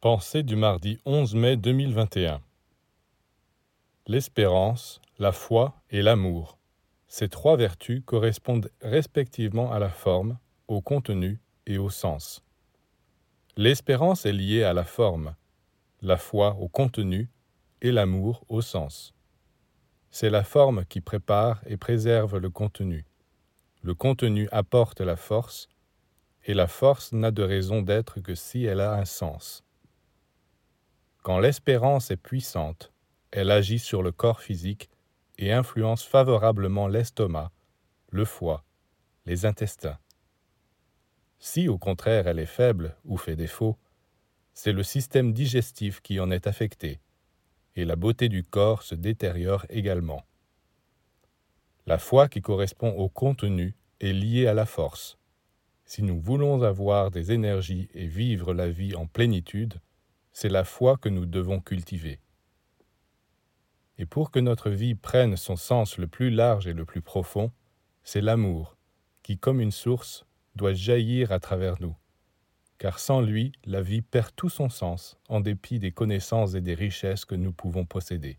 Pensée du mardi 11 mai 2021 L'espérance, la foi et l'amour. Ces trois vertus correspondent respectivement à la forme, au contenu et au sens. L'espérance est liée à la forme, la foi au contenu et l'amour au sens. C'est la forme qui prépare et préserve le contenu. Le contenu apporte la force, et la force n'a de raison d'être que si elle a un sens. Quand l'espérance est puissante, elle agit sur le corps physique et influence favorablement l'estomac, le foie, les intestins. Si au contraire elle est faible ou fait défaut, c'est le système digestif qui en est affecté, et la beauté du corps se détériore également. La foi qui correspond au contenu est liée à la force. Si nous voulons avoir des énergies et vivre la vie en plénitude, c'est la foi que nous devons cultiver. Et pour que notre vie prenne son sens le plus large et le plus profond, c'est l'amour, qui, comme une source, doit jaillir à travers nous. Car sans lui, la vie perd tout son sens, en dépit des connaissances et des richesses que nous pouvons posséder.